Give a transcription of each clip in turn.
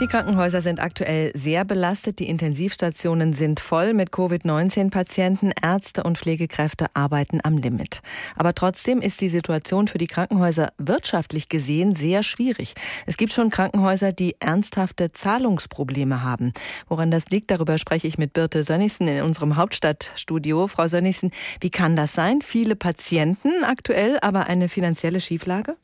Die Krankenhäuser sind aktuell sehr belastet. Die Intensivstationen sind voll mit Covid-19-Patienten. Ärzte und Pflegekräfte arbeiten am Limit. Aber trotzdem ist die Situation für die Krankenhäuser wirtschaftlich gesehen sehr schwierig. Es gibt schon Krankenhäuser, die ernsthafte Zahlungsprobleme haben. Woran das liegt, darüber spreche ich mit Birte Sönnigsen in unserem Hauptstadtstudio. Frau Sönnigsen, wie kann das sein? Viele Patienten aktuell, aber eine finanzielle Schieflage?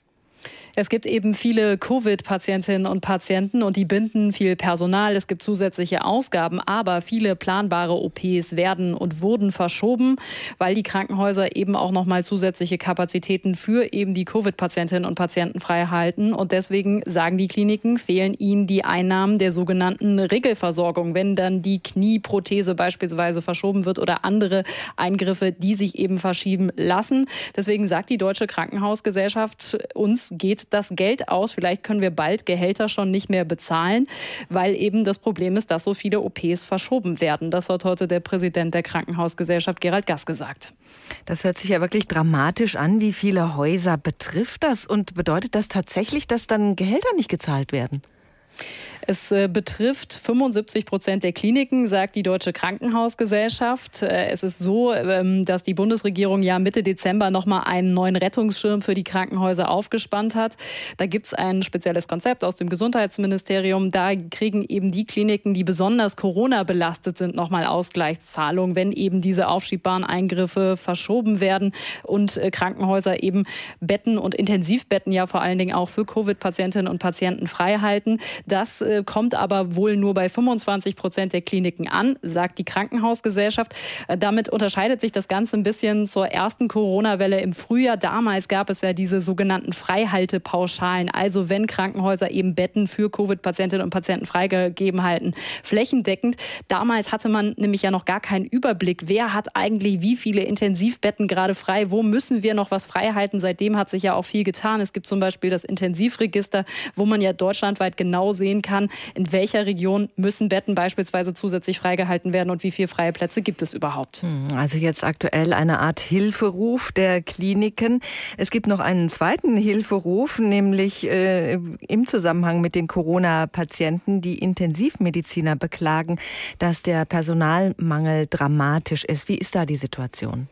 Es gibt eben viele Covid-Patientinnen und Patienten und die binden viel Personal. Es gibt zusätzliche Ausgaben, aber viele planbare OPs werden und wurden verschoben, weil die Krankenhäuser eben auch noch mal zusätzliche Kapazitäten für eben die Covid-Patientinnen und Patienten frei halten. Und deswegen sagen die Kliniken, fehlen ihnen die Einnahmen der sogenannten Regelversorgung, wenn dann die Knieprothese beispielsweise verschoben wird oder andere Eingriffe, die sich eben verschieben lassen. Deswegen sagt die Deutsche Krankenhausgesellschaft, uns geht das Geld aus. Vielleicht können wir bald Gehälter schon nicht mehr bezahlen, weil eben das Problem ist, dass so viele OPs verschoben werden. Das hat heute der Präsident der Krankenhausgesellschaft Gerald Gass gesagt. Das hört sich ja wirklich dramatisch an. Wie viele Häuser betrifft das und bedeutet das tatsächlich, dass dann Gehälter nicht gezahlt werden? Es äh, betrifft 75 Prozent der Kliniken, sagt die Deutsche Krankenhausgesellschaft. Äh, es ist so, ähm, dass die Bundesregierung ja Mitte Dezember nochmal einen neuen Rettungsschirm für die Krankenhäuser aufgespannt hat. Da gibt es ein spezielles Konzept aus dem Gesundheitsministerium. Da kriegen eben die Kliniken, die besonders Corona belastet sind, nochmal Ausgleichszahlungen, wenn eben diese aufschiebbaren Eingriffe verschoben werden und äh, Krankenhäuser eben Betten und Intensivbetten ja vor allen Dingen auch für Covid-Patientinnen und Patienten frei halten. Das äh, kommt aber wohl nur bei 25 Prozent der Kliniken an, sagt die Krankenhausgesellschaft. Äh, damit unterscheidet sich das Ganze ein bisschen zur ersten Corona-Welle im Frühjahr. Damals gab es ja diese sogenannten Freihaltepauschalen. Also wenn Krankenhäuser eben Betten für Covid-Patientinnen und Patienten freigegeben halten, flächendeckend. Damals hatte man nämlich ja noch gar keinen Überblick. Wer hat eigentlich wie viele Intensivbetten gerade frei? Wo müssen wir noch was frei halten? Seitdem hat sich ja auch viel getan. Es gibt zum Beispiel das Intensivregister, wo man ja deutschlandweit genau sehen kann, in welcher Region müssen Betten beispielsweise zusätzlich freigehalten werden und wie viele freie Plätze gibt es überhaupt. Hm, also jetzt aktuell eine Art Hilferuf der Kliniken. Es gibt noch einen zweiten Hilferuf, nämlich äh, im Zusammenhang mit den Corona-Patienten. Die Intensivmediziner beklagen, dass der Personalmangel dramatisch ist. Wie ist da die Situation?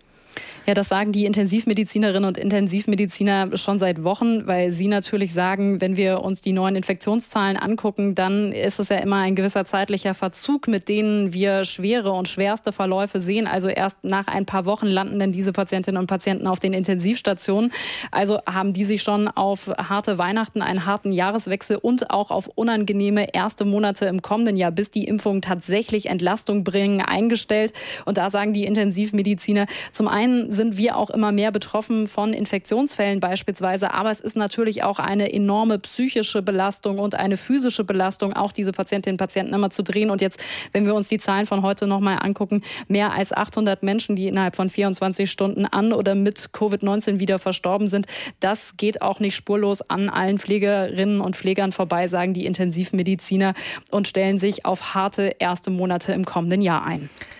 Ja, das sagen die Intensivmedizinerinnen und Intensivmediziner schon seit Wochen, weil sie natürlich sagen, wenn wir uns die neuen Infektionszahlen angucken, dann ist es ja immer ein gewisser zeitlicher Verzug, mit denen wir schwere und schwerste Verläufe sehen. Also erst nach ein paar Wochen landen dann diese Patientinnen und Patienten auf den Intensivstationen. Also haben die sich schon auf harte Weihnachten, einen harten Jahreswechsel und auch auf unangenehme erste Monate im kommenden Jahr, bis die Impfungen tatsächlich Entlastung bringen, eingestellt. Und da sagen die Intensivmediziner zum einen, einen sind wir auch immer mehr betroffen von Infektionsfällen beispielsweise, aber es ist natürlich auch eine enorme psychische Belastung und eine physische Belastung, auch diese Patientinnen und Patienten immer zu drehen. Und jetzt, wenn wir uns die Zahlen von heute nochmal angucken, mehr als 800 Menschen, die innerhalb von 24 Stunden an oder mit Covid-19 wieder verstorben sind, das geht auch nicht spurlos an allen Pflegerinnen und Pflegern vorbei, sagen die Intensivmediziner und stellen sich auf harte erste Monate im kommenden Jahr ein.